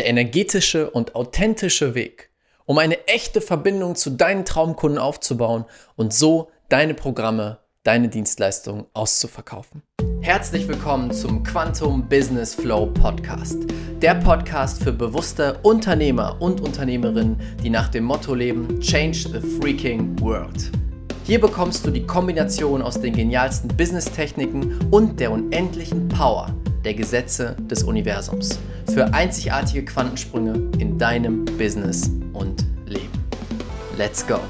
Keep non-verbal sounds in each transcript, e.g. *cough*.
der energetische und authentische Weg, um eine echte Verbindung zu deinen Traumkunden aufzubauen und so deine Programme, deine Dienstleistungen auszuverkaufen. Herzlich willkommen zum Quantum Business Flow Podcast. Der Podcast für bewusste Unternehmer und Unternehmerinnen, die nach dem Motto leben, Change the Freaking World. Hier bekommst du die Kombination aus den genialsten Business-Techniken und der unendlichen Power der Gesetze des Universums für einzigartige Quantensprünge in deinem Business und Leben. Let's go!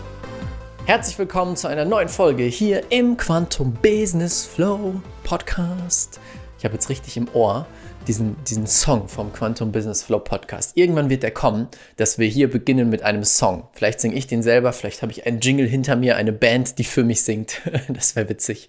Herzlich willkommen zu einer neuen Folge hier im Quantum Business Flow Podcast. Ich habe jetzt richtig im Ohr diesen, diesen Song vom Quantum Business Flow Podcast. Irgendwann wird der kommen, dass wir hier beginnen mit einem Song. Vielleicht singe ich den selber, vielleicht habe ich einen Jingle hinter mir, eine Band, die für mich singt. *laughs* das wäre witzig.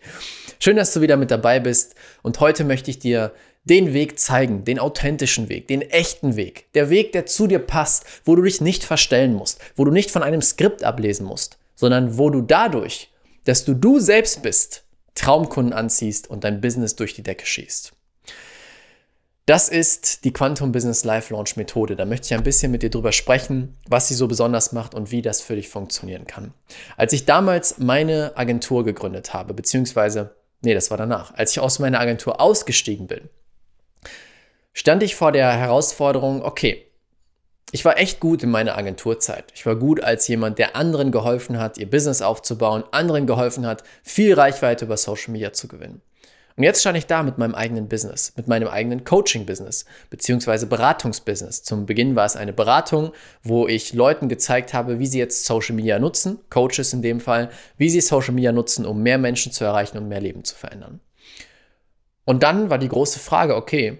Schön, dass du wieder mit dabei bist. Und heute möchte ich dir den Weg zeigen, den authentischen Weg, den echten Weg, der Weg, der zu dir passt, wo du dich nicht verstellen musst, wo du nicht von einem Skript ablesen musst, sondern wo du dadurch, dass du du selbst bist, Traumkunden anziehst und dein Business durch die Decke schießt. Das ist die Quantum Business Life Launch Methode. Da möchte ich ein bisschen mit dir drüber sprechen, was sie so besonders macht und wie das für dich funktionieren kann. Als ich damals meine Agentur gegründet habe, beziehungsweise, nee, das war danach, als ich aus meiner Agentur ausgestiegen bin, stand ich vor der Herausforderung, okay, ich war echt gut in meiner Agenturzeit. Ich war gut als jemand, der anderen geholfen hat, ihr Business aufzubauen, anderen geholfen hat, viel Reichweite über Social Media zu gewinnen. Und jetzt stand ich da mit meinem eigenen Business, mit meinem eigenen Coaching-Business, beziehungsweise Beratungsbusiness. Zum Beginn war es eine Beratung, wo ich Leuten gezeigt habe, wie sie jetzt Social Media nutzen, Coaches in dem Fall, wie sie Social Media nutzen, um mehr Menschen zu erreichen und mehr Leben zu verändern. Und dann war die große Frage, okay,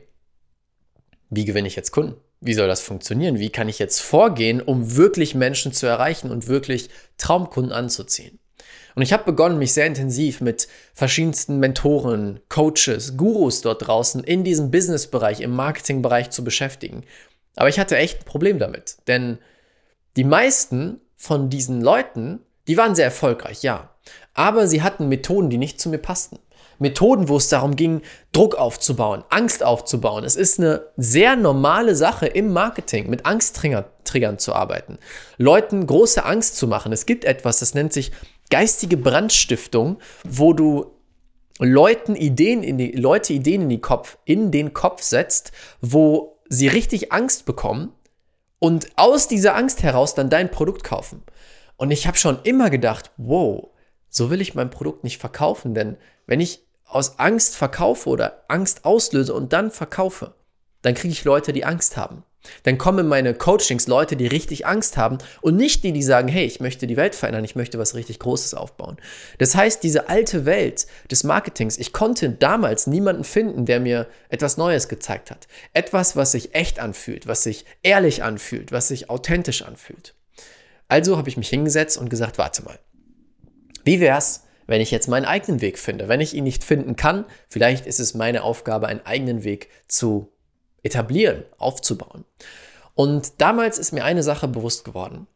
wie gewinne ich jetzt Kunden? Wie soll das funktionieren? Wie kann ich jetzt vorgehen, um wirklich Menschen zu erreichen und wirklich Traumkunden anzuziehen? Und ich habe begonnen, mich sehr intensiv mit verschiedensten Mentoren, Coaches, Gurus dort draußen in diesem Businessbereich, im Marketingbereich zu beschäftigen. Aber ich hatte echt ein Problem damit, denn die meisten von diesen Leuten, die waren sehr erfolgreich, ja. Aber sie hatten Methoden, die nicht zu mir passten. Methoden, wo es darum ging, Druck aufzubauen, Angst aufzubauen. Es ist eine sehr normale Sache im Marketing, mit Angsttriggern zu arbeiten, Leuten große Angst zu machen. Es gibt etwas, das nennt sich geistige Brandstiftung, wo du Leuten Ideen in die, Leute Ideen in, die Kopf, in den Kopf setzt, wo sie richtig Angst bekommen und aus dieser Angst heraus dann dein Produkt kaufen. Und ich habe schon immer gedacht, wow, so will ich mein Produkt nicht verkaufen, denn wenn ich aus Angst verkaufe oder Angst auslöse und dann verkaufe, dann kriege ich Leute, die Angst haben. Dann kommen meine Coachings Leute, die richtig Angst haben und nicht die, die sagen, hey, ich möchte die Welt verändern, ich möchte was richtig Großes aufbauen. Das heißt, diese alte Welt des Marketings, ich konnte damals niemanden finden, der mir etwas Neues gezeigt hat. Etwas, was sich echt anfühlt, was sich ehrlich anfühlt, was sich authentisch anfühlt. Also habe ich mich hingesetzt und gesagt, warte mal. Wie wär's, wenn ich jetzt meinen eigenen Weg finde. Wenn ich ihn nicht finden kann, vielleicht ist es meine Aufgabe, einen eigenen Weg zu etablieren, aufzubauen. Und damals ist mir eine Sache bewusst geworden.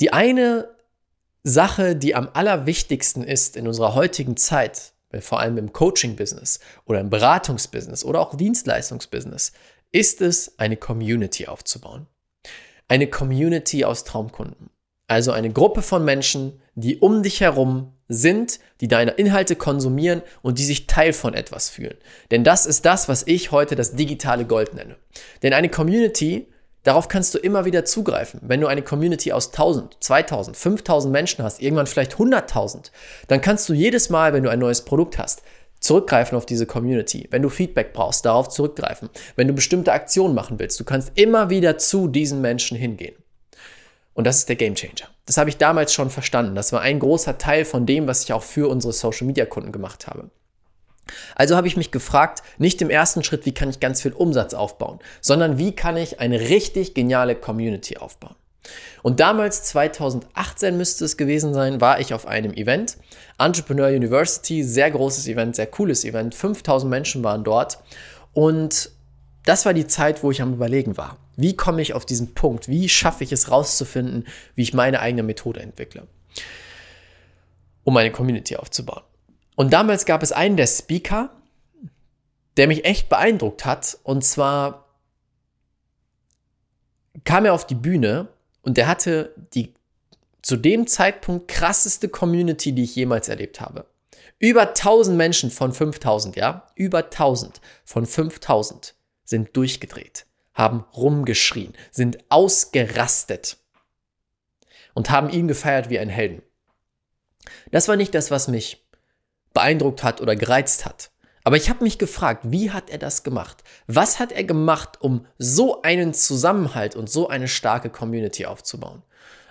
Die eine Sache, die am allerwichtigsten ist in unserer heutigen Zeit, vor allem im Coaching-Business oder im Beratungsbusiness oder auch Dienstleistungsbusiness, ist es, eine Community aufzubauen. Eine Community aus Traumkunden. Also eine Gruppe von Menschen, die um dich herum sind, die deine Inhalte konsumieren und die sich Teil von etwas fühlen. Denn das ist das, was ich heute das digitale Gold nenne. Denn eine Community, darauf kannst du immer wieder zugreifen. Wenn du eine Community aus 1000, 2000, 5000 Menschen hast, irgendwann vielleicht 100.000, dann kannst du jedes Mal, wenn du ein neues Produkt hast, zurückgreifen auf diese Community. Wenn du Feedback brauchst, darauf zurückgreifen. Wenn du bestimmte Aktionen machen willst, du kannst immer wieder zu diesen Menschen hingehen. Und das ist der Game Changer. Das habe ich damals schon verstanden. Das war ein großer Teil von dem, was ich auch für unsere Social Media Kunden gemacht habe. Also habe ich mich gefragt, nicht im ersten Schritt, wie kann ich ganz viel Umsatz aufbauen, sondern wie kann ich eine richtig geniale Community aufbauen. Und damals, 2018 müsste es gewesen sein, war ich auf einem Event, Entrepreneur University, sehr großes Event, sehr cooles Event, 5000 Menschen waren dort und das war die Zeit, wo ich am Überlegen war. Wie komme ich auf diesen Punkt? Wie schaffe ich es rauszufinden, wie ich meine eigene Methode entwickle, um meine Community aufzubauen? Und damals gab es einen der Speaker, der mich echt beeindruckt hat. Und zwar kam er auf die Bühne und der hatte die zu dem Zeitpunkt krasseste Community, die ich jemals erlebt habe. Über 1000 Menschen von 5000, ja? Über 1000 von 5000 sind durchgedreht, haben rumgeschrien, sind ausgerastet und haben ihn gefeiert wie ein Helden. Das war nicht das, was mich beeindruckt hat oder gereizt hat. Aber ich habe mich gefragt, wie hat er das gemacht? Was hat er gemacht, um so einen Zusammenhalt und so eine starke Community aufzubauen?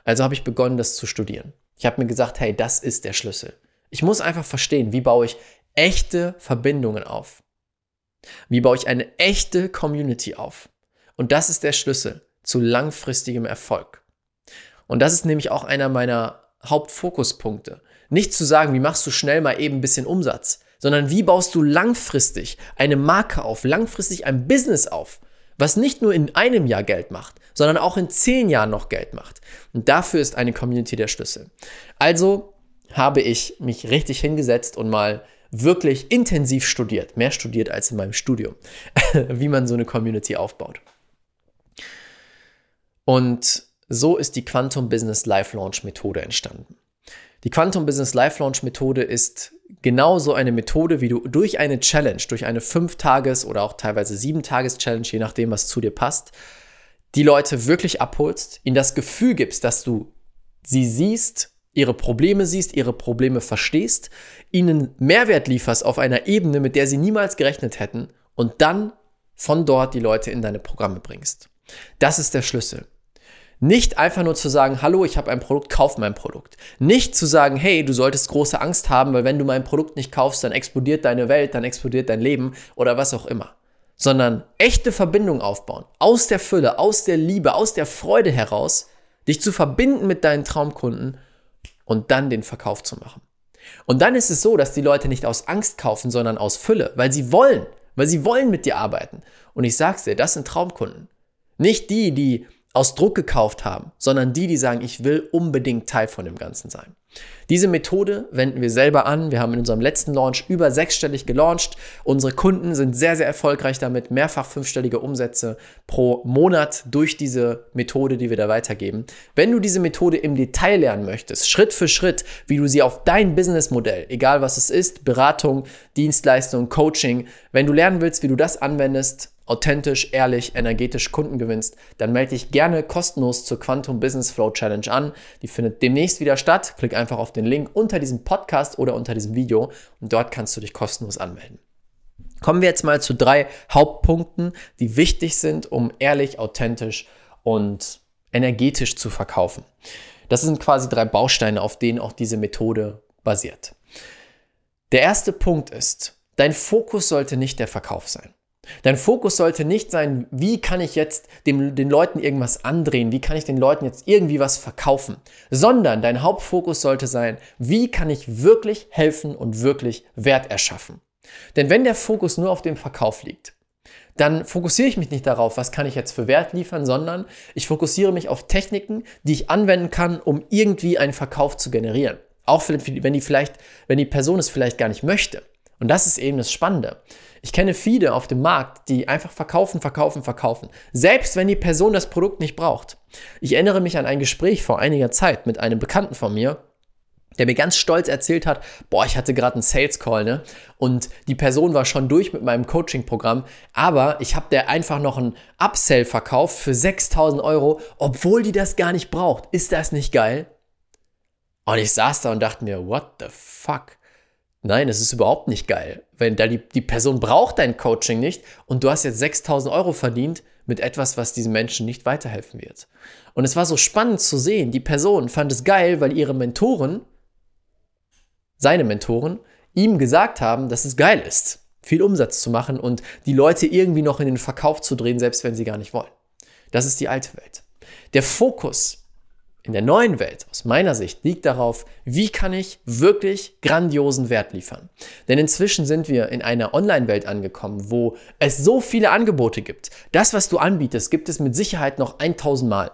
Also habe ich begonnen, das zu studieren. Ich habe mir gesagt, hey, das ist der Schlüssel. Ich muss einfach verstehen, wie baue ich echte Verbindungen auf? Wie baue ich eine echte Community auf? Und das ist der Schlüssel zu langfristigem Erfolg. Und das ist nämlich auch einer meiner Hauptfokuspunkte. Nicht zu sagen, wie machst du schnell mal eben ein bisschen Umsatz, sondern wie baust du langfristig eine Marke auf, langfristig ein Business auf, was nicht nur in einem Jahr Geld macht, sondern auch in zehn Jahren noch Geld macht. Und dafür ist eine Community der Schlüssel. Also habe ich mich richtig hingesetzt und mal wirklich intensiv studiert, mehr studiert als in meinem Studium, *laughs* wie man so eine Community aufbaut. Und so ist die Quantum Business Life Launch Methode entstanden. Die Quantum Business Life Launch Methode ist genauso eine Methode, wie du durch eine Challenge, durch eine 5-Tages- oder auch teilweise 7-Tages-Challenge, je nachdem, was zu dir passt, die Leute wirklich abholst, ihnen das Gefühl gibst, dass du sie siehst, ihre Probleme siehst, ihre Probleme verstehst, ihnen Mehrwert lieferst auf einer Ebene, mit der sie niemals gerechnet hätten und dann von dort die Leute in deine Programme bringst. Das ist der Schlüssel. Nicht einfach nur zu sagen, hallo, ich habe ein Produkt, kauf mein Produkt. Nicht zu sagen, hey, du solltest große Angst haben, weil wenn du mein Produkt nicht kaufst, dann explodiert deine Welt, dann explodiert dein Leben oder was auch immer. Sondern echte Verbindung aufbauen. Aus der Fülle, aus der Liebe, aus der Freude heraus, dich zu verbinden mit deinen Traumkunden und dann den Verkauf zu machen. Und dann ist es so, dass die Leute nicht aus Angst kaufen, sondern aus Fülle, weil sie wollen, weil sie wollen mit dir arbeiten. Und ich sag's dir, das sind Traumkunden. Nicht die, die aus Druck gekauft haben, sondern die, die sagen, ich will unbedingt Teil von dem Ganzen sein. Diese Methode wenden wir selber an. Wir haben in unserem letzten Launch über sechsstellig gelauncht. Unsere Kunden sind sehr, sehr erfolgreich damit. Mehrfach fünfstellige Umsätze pro Monat durch diese Methode, die wir da weitergeben. Wenn du diese Methode im Detail lernen möchtest, Schritt für Schritt, wie du sie auf dein Businessmodell, egal was es ist, Beratung, Dienstleistung, Coaching, wenn du lernen willst, wie du das anwendest, authentisch, ehrlich, energetisch Kunden gewinnst, dann melde dich gerne kostenlos zur Quantum Business Flow Challenge an. Die findet demnächst wieder statt. Klick einfach auf den Link unter diesem Podcast oder unter diesem Video und dort kannst du dich kostenlos anmelden. Kommen wir jetzt mal zu drei Hauptpunkten, die wichtig sind, um ehrlich, authentisch und energetisch zu verkaufen. Das sind quasi drei Bausteine, auf denen auch diese Methode basiert. Der erste Punkt ist, dein Fokus sollte nicht der Verkauf sein. Dein Fokus sollte nicht sein, wie kann ich jetzt dem, den Leuten irgendwas andrehen, wie kann ich den Leuten jetzt irgendwie was verkaufen, sondern dein Hauptfokus sollte sein, wie kann ich wirklich helfen und wirklich Wert erschaffen. Denn wenn der Fokus nur auf dem Verkauf liegt, dann fokussiere ich mich nicht darauf, was kann ich jetzt für Wert liefern, sondern ich fokussiere mich auf Techniken, die ich anwenden kann, um irgendwie einen Verkauf zu generieren. Auch wenn die vielleicht, wenn die Person es vielleicht gar nicht möchte. Und das ist eben das Spannende. Ich kenne viele auf dem Markt, die einfach verkaufen, verkaufen, verkaufen. Selbst wenn die Person das Produkt nicht braucht. Ich erinnere mich an ein Gespräch vor einiger Zeit mit einem Bekannten von mir, der mir ganz stolz erzählt hat, boah, ich hatte gerade einen Sales Call, ne? Und die Person war schon durch mit meinem Coaching-Programm, aber ich habe der einfach noch einen Upsell verkauft für 6000 Euro, obwohl die das gar nicht braucht. Ist das nicht geil? Und ich saß da und dachte mir, what the fuck? Nein, es ist überhaupt nicht geil. Wenn da die, die Person braucht dein Coaching nicht und du hast jetzt 6000 Euro verdient mit etwas, was diesem Menschen nicht weiterhelfen wird. Und es war so spannend zu sehen. Die Person fand es geil, weil ihre Mentoren, seine Mentoren, ihm gesagt haben, dass es geil ist, viel Umsatz zu machen und die Leute irgendwie noch in den Verkauf zu drehen, selbst wenn sie gar nicht wollen. Das ist die alte Welt. Der Fokus in der neuen Welt, aus meiner Sicht, liegt darauf, wie kann ich wirklich grandiosen Wert liefern. Denn inzwischen sind wir in einer Online-Welt angekommen, wo es so viele Angebote gibt. Das, was du anbietest, gibt es mit Sicherheit noch 1000 Mal.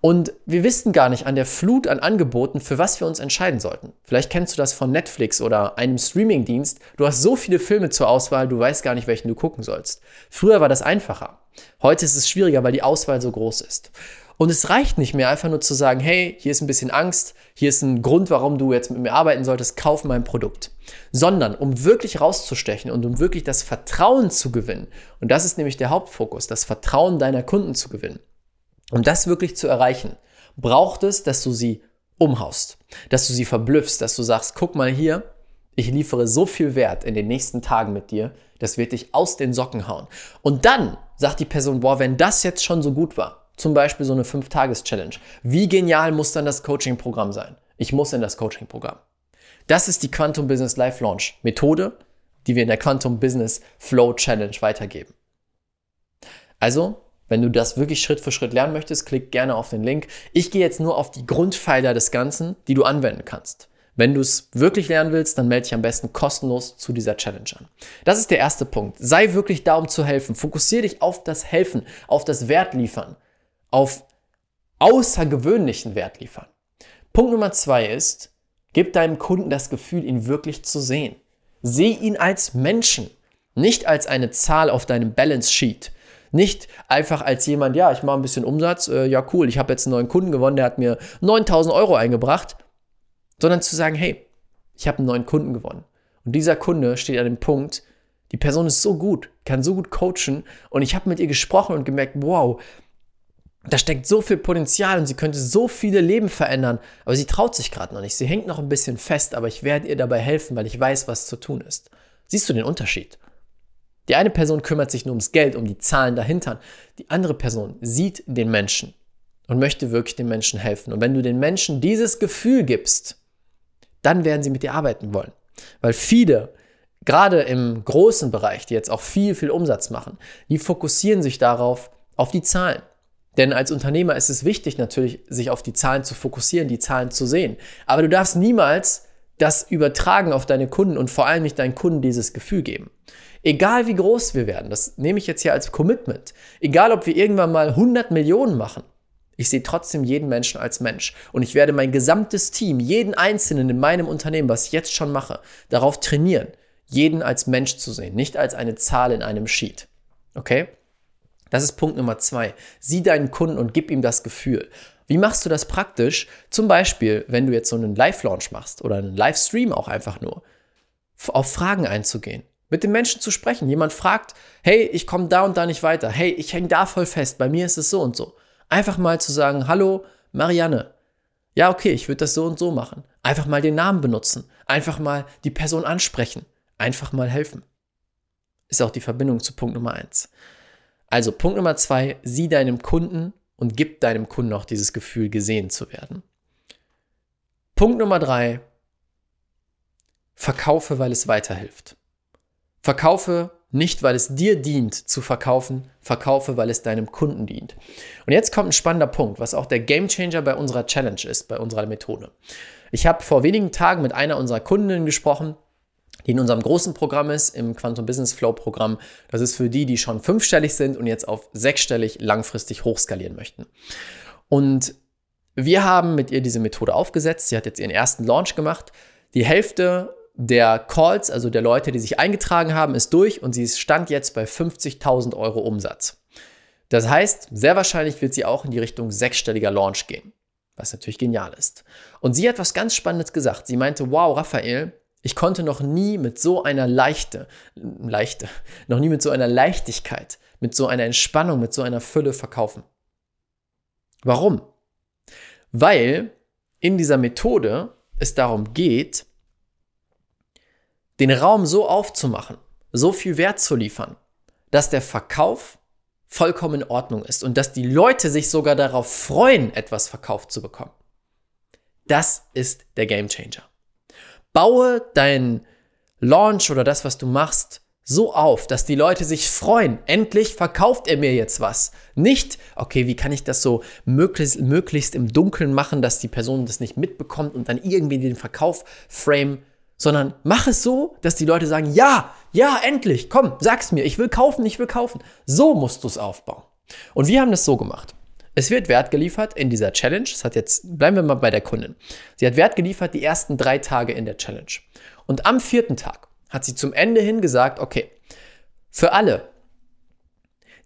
Und wir wissen gar nicht an der Flut an Angeboten, für was wir uns entscheiden sollten. Vielleicht kennst du das von Netflix oder einem Streamingdienst. Du hast so viele Filme zur Auswahl, du weißt gar nicht, welchen du gucken sollst. Früher war das einfacher. Heute ist es schwieriger, weil die Auswahl so groß ist. Und es reicht nicht mehr, einfach nur zu sagen, hey, hier ist ein bisschen Angst, hier ist ein Grund, warum du jetzt mit mir arbeiten solltest, kauf mein Produkt. Sondern um wirklich rauszustechen und um wirklich das Vertrauen zu gewinnen, und das ist nämlich der Hauptfokus, das Vertrauen deiner Kunden zu gewinnen, um das wirklich zu erreichen, braucht es, dass du sie umhaust, dass du sie verblüffst, dass du sagst, guck mal hier, ich liefere so viel Wert in den nächsten Tagen mit dir, das wird dich aus den Socken hauen. Und dann sagt die Person, boah, wenn das jetzt schon so gut war, zum Beispiel so eine 5-Tages-Challenge, wie genial muss dann das Coaching-Programm sein? Ich muss in das Coaching-Programm. Das ist die Quantum Business Live Launch Methode, die wir in der Quantum Business Flow Challenge weitergeben. Also, wenn du das wirklich Schritt für Schritt lernen möchtest, klick gerne auf den Link. Ich gehe jetzt nur auf die Grundpfeiler des Ganzen, die du anwenden kannst. Wenn du es wirklich lernen willst, dann melde dich am besten kostenlos zu dieser Challenge an. Das ist der erste Punkt. Sei wirklich da, um zu helfen. Fokussiere dich auf das Helfen, auf das Wert liefern, auf außergewöhnlichen Wert liefern. Punkt Nummer zwei ist, gib deinem Kunden das Gefühl, ihn wirklich zu sehen. Seh ihn als Menschen, nicht als eine Zahl auf deinem Balance Sheet. Nicht einfach als jemand, ja, ich mache ein bisschen Umsatz, äh, ja cool, ich habe jetzt einen neuen Kunden gewonnen, der hat mir 9000 Euro eingebracht, sondern zu sagen, hey, ich habe einen neuen Kunden gewonnen. Und dieser Kunde steht an dem Punkt, die Person ist so gut, kann so gut coachen und ich habe mit ihr gesprochen und gemerkt, wow, da steckt so viel Potenzial und sie könnte so viele Leben verändern, aber sie traut sich gerade noch nicht. Sie hängt noch ein bisschen fest, aber ich werde ihr dabei helfen, weil ich weiß, was zu tun ist. Siehst du den Unterschied? Die eine Person kümmert sich nur ums Geld, um die Zahlen dahinter. Die andere Person sieht den Menschen und möchte wirklich den Menschen helfen. Und wenn du den Menschen dieses Gefühl gibst, dann werden sie mit dir arbeiten wollen. Weil viele, gerade im großen Bereich, die jetzt auch viel, viel Umsatz machen, die fokussieren sich darauf, auf die Zahlen. Denn als Unternehmer ist es wichtig natürlich, sich auf die Zahlen zu fokussieren, die Zahlen zu sehen. Aber du darfst niemals das übertragen auf deine Kunden und vor allem nicht deinen Kunden dieses Gefühl geben. Egal wie groß wir werden, das nehme ich jetzt hier als Commitment. Egal ob wir irgendwann mal 100 Millionen machen, ich sehe trotzdem jeden Menschen als Mensch. Und ich werde mein gesamtes Team, jeden Einzelnen in meinem Unternehmen, was ich jetzt schon mache, darauf trainieren, jeden als Mensch zu sehen, nicht als eine Zahl in einem Sheet. Okay? Das ist Punkt Nummer zwei. Sieh deinen Kunden und gib ihm das Gefühl. Wie machst du das praktisch? Zum Beispiel, wenn du jetzt so einen Live-Launch machst oder einen Livestream auch einfach nur, auf Fragen einzugehen mit den Menschen zu sprechen. Jemand fragt, hey, ich komme da und da nicht weiter. Hey, ich hänge da voll fest. Bei mir ist es so und so. Einfach mal zu sagen, hallo, Marianne. Ja, okay, ich würde das so und so machen. Einfach mal den Namen benutzen. Einfach mal die Person ansprechen. Einfach mal helfen. Ist auch die Verbindung zu Punkt Nummer eins. Also Punkt Nummer zwei, sieh deinem Kunden und gib deinem Kunden auch dieses Gefühl, gesehen zu werden. Punkt Nummer drei, verkaufe, weil es weiterhilft. Verkaufe nicht, weil es dir dient zu verkaufen, verkaufe, weil es deinem Kunden dient. Und jetzt kommt ein spannender Punkt, was auch der Gamechanger bei unserer Challenge ist, bei unserer Methode. Ich habe vor wenigen Tagen mit einer unserer Kundinnen gesprochen, die in unserem großen Programm ist, im Quantum Business Flow Programm. Das ist für die, die schon fünfstellig sind und jetzt auf sechsstellig langfristig hochskalieren möchten. Und wir haben mit ihr diese Methode aufgesetzt. Sie hat jetzt ihren ersten Launch gemacht. Die Hälfte der Calls, also der Leute, die sich eingetragen haben, ist durch und sie stand jetzt bei 50.000 Euro Umsatz. Das heißt, sehr wahrscheinlich wird sie auch in die Richtung sechsstelliger Launch gehen, was natürlich genial ist. Und sie hat was ganz Spannendes gesagt. Sie meinte, wow, Raphael, ich konnte noch nie mit so einer leichte, leichte, noch nie mit so einer Leichtigkeit, mit so einer Entspannung, mit so einer Fülle verkaufen. Warum? Weil in dieser Methode es darum geht, den Raum so aufzumachen, so viel Wert zu liefern, dass der Verkauf vollkommen in Ordnung ist und dass die Leute sich sogar darauf freuen, etwas verkauft zu bekommen. Das ist der Game Changer. Baue dein Launch oder das, was du machst, so auf, dass die Leute sich freuen. Endlich verkauft er mir jetzt was. Nicht, okay, wie kann ich das so möglichst, möglichst im Dunkeln machen, dass die Person das nicht mitbekommt und dann irgendwie den Verkauf frame sondern mach es so, dass die Leute sagen, ja, ja, endlich, komm, sag's mir, ich will kaufen, ich will kaufen. So musst du es aufbauen. Und wir haben das so gemacht. Es wird Wert geliefert in dieser Challenge. Das hat jetzt, bleiben wir mal bei der Kundin. Sie hat Wert geliefert die ersten drei Tage in der Challenge. Und am vierten Tag hat sie zum Ende hin gesagt, okay, für alle,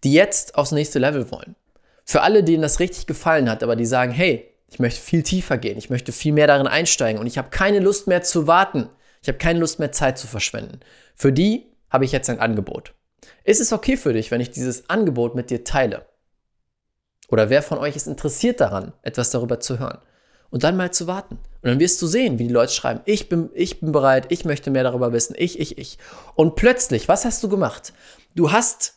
die jetzt aufs nächste Level wollen, für alle, denen das richtig gefallen hat, aber die sagen, hey, ich möchte viel tiefer gehen, ich möchte viel mehr darin einsteigen und ich habe keine Lust mehr zu warten, ich habe keine Lust mehr Zeit zu verschwenden. Für die habe ich jetzt ein Angebot. Ist es okay für dich, wenn ich dieses Angebot mit dir teile? Oder wer von euch ist interessiert daran, etwas darüber zu hören? Und dann mal zu warten. Und dann wirst du sehen, wie die Leute schreiben, ich bin, ich bin bereit, ich möchte mehr darüber wissen, ich, ich, ich. Und plötzlich, was hast du gemacht? Du hast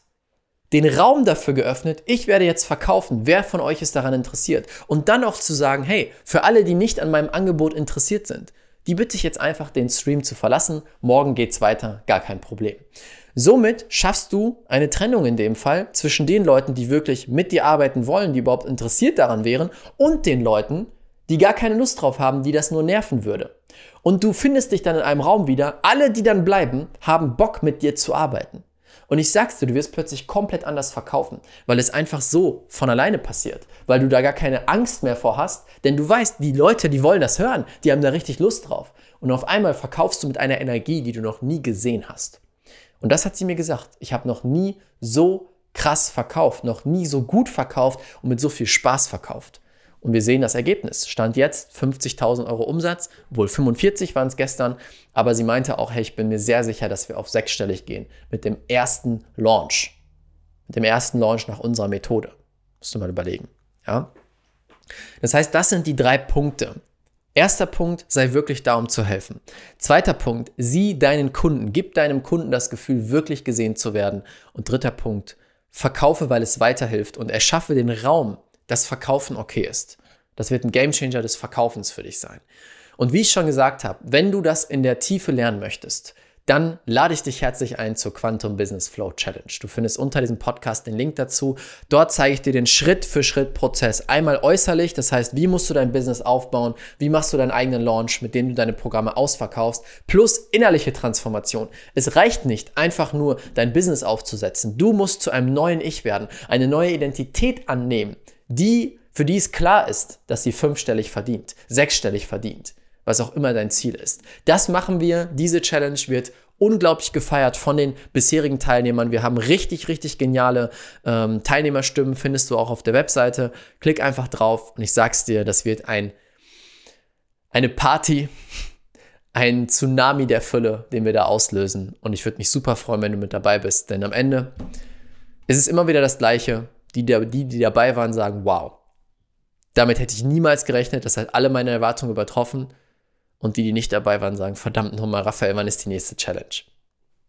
den Raum dafür geöffnet, ich werde jetzt verkaufen, wer von euch ist daran interessiert. Und dann auch zu sagen, hey, für alle, die nicht an meinem Angebot interessiert sind, die bitte ich jetzt einfach den Stream zu verlassen, morgen geht's weiter, gar kein Problem. Somit schaffst du eine Trennung in dem Fall zwischen den Leuten, die wirklich mit dir arbeiten wollen, die überhaupt interessiert daran wären, und den Leuten, die gar keine Lust drauf haben, die das nur nerven würde. Und du findest dich dann in einem Raum wieder, alle, die dann bleiben, haben Bock mit dir zu arbeiten. Und ich sag's dir, du wirst plötzlich komplett anders verkaufen, weil es einfach so von alleine passiert, weil du da gar keine Angst mehr vor hast, denn du weißt, die Leute, die wollen das hören, die haben da richtig Lust drauf. Und auf einmal verkaufst du mit einer Energie, die du noch nie gesehen hast. Und das hat sie mir gesagt. Ich habe noch nie so krass verkauft, noch nie so gut verkauft und mit so viel Spaß verkauft. Und wir sehen das Ergebnis. Stand jetzt 50.000 Euro Umsatz, wohl 45 waren es gestern, aber sie meinte auch, hey, ich bin mir sehr sicher, dass wir auf sechsstellig gehen mit dem ersten Launch. Mit dem ersten Launch nach unserer Methode. Musst du mal überlegen. Ja? Das heißt, das sind die drei Punkte, Erster Punkt, sei wirklich da, um zu helfen. Zweiter Punkt, sieh deinen Kunden, gib deinem Kunden das Gefühl, wirklich gesehen zu werden. Und dritter Punkt, verkaufe, weil es weiterhilft und erschaffe den Raum, dass Verkaufen okay ist. Das wird ein Gamechanger des Verkaufens für dich sein. Und wie ich schon gesagt habe, wenn du das in der Tiefe lernen möchtest, dann lade ich dich herzlich ein zur Quantum Business Flow Challenge. Du findest unter diesem Podcast den Link dazu. Dort zeige ich dir den Schritt-für-Schritt-Prozess. Einmal äußerlich, das heißt, wie musst du dein Business aufbauen, wie machst du deinen eigenen Launch, mit dem du deine Programme ausverkaufst, plus innerliche Transformation. Es reicht nicht, einfach nur dein Business aufzusetzen. Du musst zu einem neuen Ich werden, eine neue Identität annehmen, die, für die es klar ist, dass sie fünfstellig verdient, sechsstellig verdient was auch immer dein Ziel ist. Das machen wir. Diese Challenge wird unglaublich gefeiert von den bisherigen Teilnehmern. Wir haben richtig, richtig geniale ähm, Teilnehmerstimmen, findest du auch auf der Webseite. Klick einfach drauf und ich sag's dir, das wird ein, eine Party, ein Tsunami der Fülle, den wir da auslösen. Und ich würde mich super freuen, wenn du mit dabei bist, denn am Ende ist es immer wieder das Gleiche. Die, die, die dabei waren, sagen, wow, damit hätte ich niemals gerechnet. Das hat alle meine Erwartungen übertroffen. Und die, die nicht dabei waren, sagen, verdammt nochmal, Raphael, wann ist die nächste Challenge?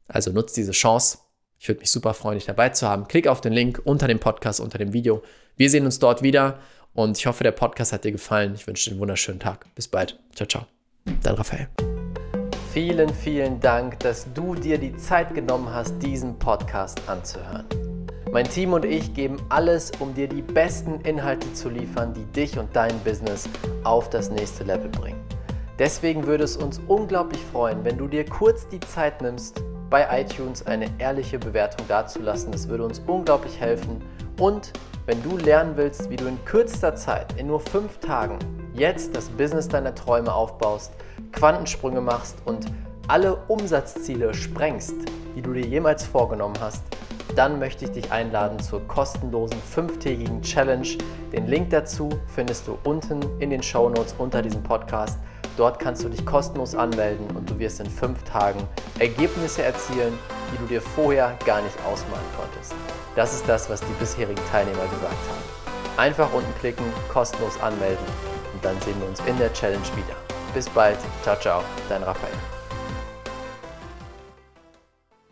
Also nutzt diese Chance. Ich würde mich super freuen, dich dabei zu haben. Klick auf den Link unter dem Podcast, unter dem Video. Wir sehen uns dort wieder und ich hoffe, der Podcast hat dir gefallen. Ich wünsche dir einen wunderschönen Tag. Bis bald. Ciao, ciao. Dein Raphael. Vielen, vielen Dank, dass du dir die Zeit genommen hast, diesen Podcast anzuhören. Mein Team und ich geben alles, um dir die besten Inhalte zu liefern, die dich und dein Business auf das nächste Level bringen. Deswegen würde es uns unglaublich freuen, wenn du dir kurz die Zeit nimmst, bei iTunes eine ehrliche Bewertung dazulassen. Das würde uns unglaublich helfen. Und wenn du lernen willst, wie du in kürzester Zeit, in nur fünf Tagen, jetzt das Business deiner Träume aufbaust, Quantensprünge machst und alle Umsatzziele sprengst, die du dir jemals vorgenommen hast, dann möchte ich dich einladen zur kostenlosen fünftägigen Challenge. Den Link dazu findest du unten in den Show Notes unter diesem Podcast. Dort kannst du dich kostenlos anmelden und du wirst in fünf Tagen Ergebnisse erzielen, die du dir vorher gar nicht ausmalen konntest. Das ist das, was die bisherigen Teilnehmer gesagt haben. Einfach unten klicken, kostenlos anmelden und dann sehen wir uns in der Challenge wieder. Bis bald, ciao, ciao, dein Raphael.